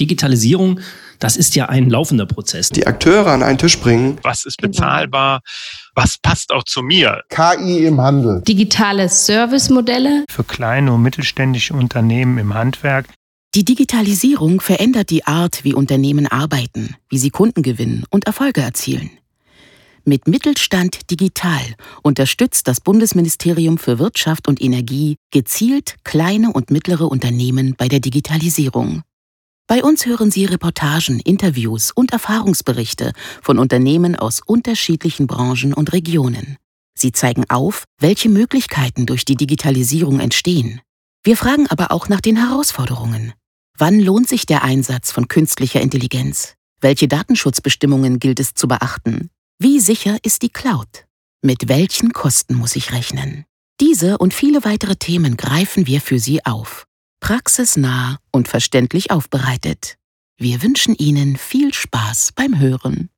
Digitalisierung, das ist ja ein laufender Prozess. Die Akteure an einen Tisch bringen. Was ist bezahlbar? Was passt auch zu mir? KI im Handel. Digitale Servicemodelle. Für kleine und mittelständische Unternehmen im Handwerk. Die Digitalisierung verändert die Art, wie Unternehmen arbeiten, wie sie Kunden gewinnen und Erfolge erzielen. Mit Mittelstand Digital unterstützt das Bundesministerium für Wirtschaft und Energie gezielt kleine und mittlere Unternehmen bei der Digitalisierung. Bei uns hören Sie Reportagen, Interviews und Erfahrungsberichte von Unternehmen aus unterschiedlichen Branchen und Regionen. Sie zeigen auf, welche Möglichkeiten durch die Digitalisierung entstehen. Wir fragen aber auch nach den Herausforderungen. Wann lohnt sich der Einsatz von künstlicher Intelligenz? Welche Datenschutzbestimmungen gilt es zu beachten? Wie sicher ist die Cloud? Mit welchen Kosten muss ich rechnen? Diese und viele weitere Themen greifen wir für Sie auf praxisnah und verständlich aufbereitet. Wir wünschen Ihnen viel Spaß beim Hören.